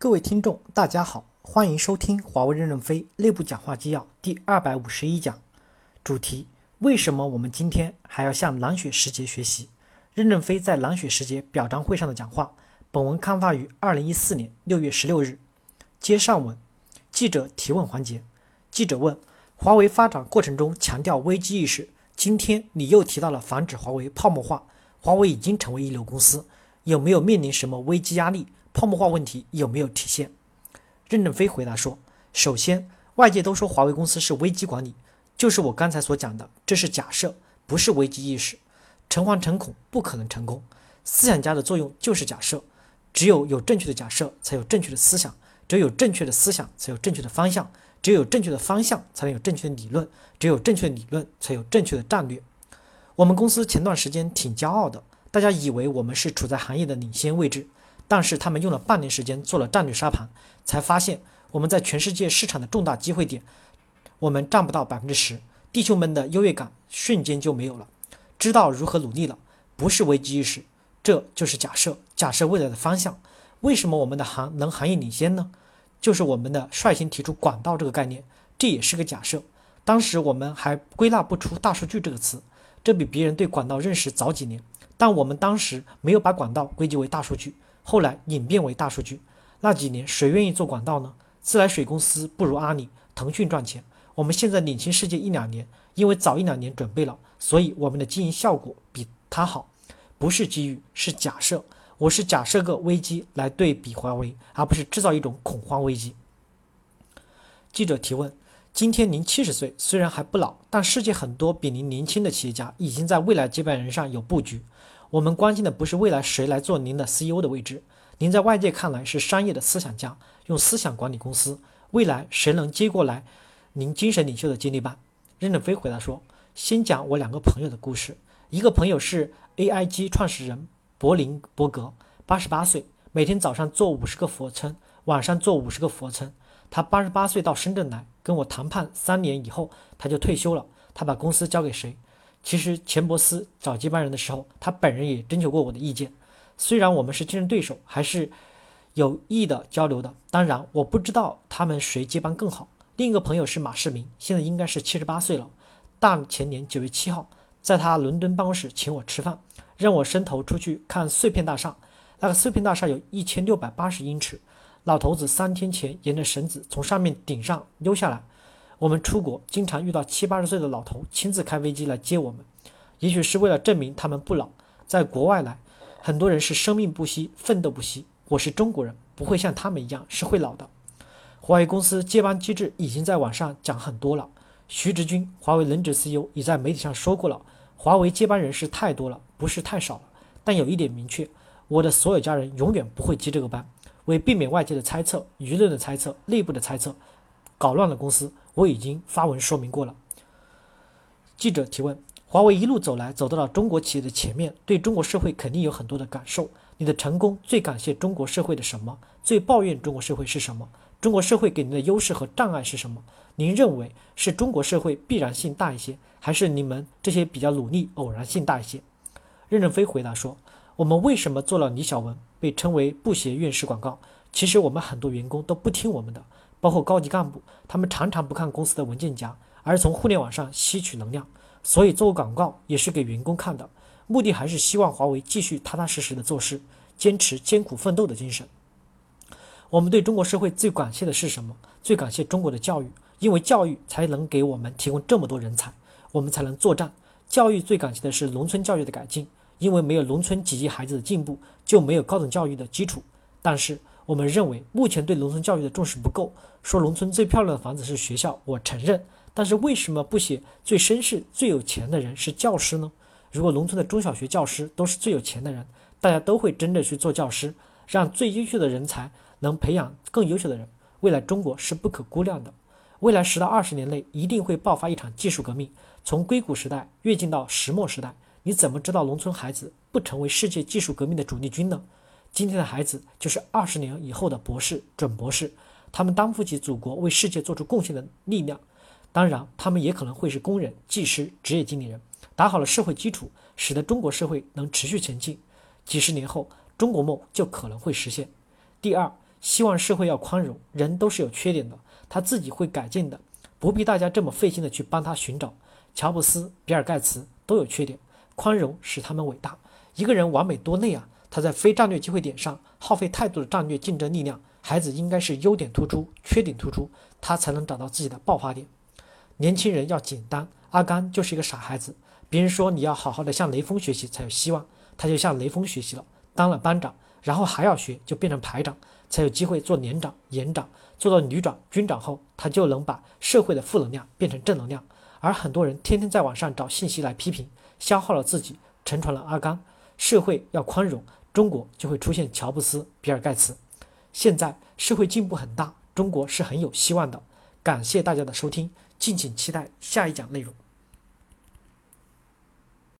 各位听众，大家好，欢迎收听华为任正非内部讲话纪要第二百五十一讲，主题：为什么我们今天还要向蓝雪时节学习？任正非在蓝雪时节表彰会上的讲话。本文刊发于二零一四年六月十六日。接上文，记者提问环节。记者问：华为发展过程中强调危机意识，今天你又提到了防止华为泡沫化，华为已经成为一流公司，有没有面临什么危机压力？泡沫化问题有没有体现？任正非回答说：“首先，外界都说华为公司是危机管理，就是我刚才所讲的，这是假设，不是危机意识。诚惶诚恐不可能成功。思想家的作用就是假设，只有有正确的假设，才有正确的思想；只有正确的思想，才有正确的方向；只有正确的方向，才能有正确的理论；只有正确的理论，才有正确的战略。我们公司前段时间挺骄傲的，大家以为我们是处在行业的领先位置。”但是他们用了半年时间做了战略沙盘，才发现我们在全世界市场的重大机会点，我们占不到百分之十，弟兄们的优越感瞬间就没有了，知道如何努力了，不是危机意识，这就是假设，假设未来的方向。为什么我们的行能行业领先呢？就是我们的率先提出管道这个概念，这也是个假设。当时我们还归纳不出大数据这个词，这比别人对管道认识早几年，但我们当时没有把管道归结为大数据。后来演变为大数据，那几年谁愿意做管道呢？自来水公司不如阿里、腾讯赚钱。我们现在领先世界一两年，因为早一两年准备了，所以我们的经营效果比他好。不是机遇，是假设。我是假设个危机来对比华为，而不是制造一种恐慌危机。记者提问：今天您七十岁，虽然还不老，但世界很多比您年轻的企业家已经在未来接班人上有布局。我们关心的不是未来谁来做您的 CEO 的位置，您在外界看来是商业的思想家，用思想管理公司。未来谁能接过来您精神领袖的接力棒？任正非回答说：“先讲我两个朋友的故事。一个朋友是 AIG 创始人柏林伯格，八十八岁，每天早上做五十个俯卧撑，晚上做五十个俯卧撑。他八十八岁到深圳来跟我谈判，三年以后他就退休了。他把公司交给谁？”其实钱伯斯找接班人的时候，他本人也征求过我的意见。虽然我们是竞争对手，还是有意的交流的。当然，我不知道他们谁接班更好。另一个朋友是马世明，现在应该是七十八岁了。大前年九月七号，在他伦敦办公室请我吃饭，让我伸头出去看碎片大厦。那个碎片大厦有一千六百八十英尺。老头子三天前沿着绳子从上面顶上溜下来。我们出国经常遇到七八十岁的老头亲自开飞机来接我们，也许是为了证明他们不老。在国外来，很多人是生命不息，奋斗不息。我是中国人，不会像他们一样是会老的。华为公司接班机制已经在网上讲很多了。徐直军，华为轮值 CEO 已在媒体上说过了，华为接班人是太多了，不是太少了。但有一点明确，我的所有家人永远不会接这个班。为避免外界的猜测、舆论的猜测、内部的猜测。搞乱了公司，我已经发文说明过了。记者提问：华为一路走来，走到了中国企业的前面，对中国社会肯定有很多的感受。你的成功最感谢中国社会的什么？最抱怨中国社会是什么？中国社会给您的优势和障碍是什么？您认为是中国社会必然性大一些，还是你们这些比较努力偶然性大一些？任正非回答说：我们为什么做了李小文被称为布鞋院士广告？其实我们很多员工都不听我们的。包括高级干部，他们常常不看公司的文件夹，而从互联网上吸取能量。所以做广告也是给员工看的，目的还是希望华为继续踏踏实实的做事，坚持艰苦奋斗的精神。我们对中国社会最感谢的是什么？最感谢中国的教育，因为教育才能给我们提供这么多人才，我们才能作战。教育最感谢的是农村教育的改进，因为没有农村几亿孩子的进步，就没有高等教育的基础。但是。我们认为目前对农村教育的重视不够。说农村最漂亮的房子是学校，我承认。但是为什么不写最绅士、最有钱的人是教师呢？如果农村的中小学教师都是最有钱的人，大家都会争着去做教师，让最优秀的人才能培养更优秀的人，未来中国是不可估量的。未来十到二十年内一定会爆发一场技术革命，从硅谷时代跃进到石墨时代。你怎么知道农村孩子不成为世界技术革命的主力军呢？今天的孩子就是二十年以后的博士、准博士，他们担负起祖国为世界做出贡献的力量。当然，他们也可能会是工人、技师、职业经理人，打好了社会基础，使得中国社会能持续前进。几十年后，中国梦就可能会实现。第二，希望社会要宽容，人都是有缺点的，他自己会改进的，不必大家这么费心的去帮他寻找。乔布斯、比尔盖茨都有缺点，宽容使他们伟大。一个人完美多累啊！他在非战略机会点上耗费太多的战略竞争力量。孩子应该是优点突出，缺点突出，他才能找到自己的爆发点。年轻人要简单。阿甘就是一个傻孩子。别人说你要好好的向雷锋学习才有希望，他就向雷锋学习了，当了班长，然后还要学，就变成排长，才有机会做连长、营长，做到旅长、军长后，他就能把社会的负能量变成正能量。而很多人天天在网上找信息来批评，消耗了自己，沉船了阿甘。社会要宽容，中国就会出现乔布斯、比尔盖茨。现在社会进步很大，中国是很有希望的。感谢大家的收听，敬请期待下一讲内容。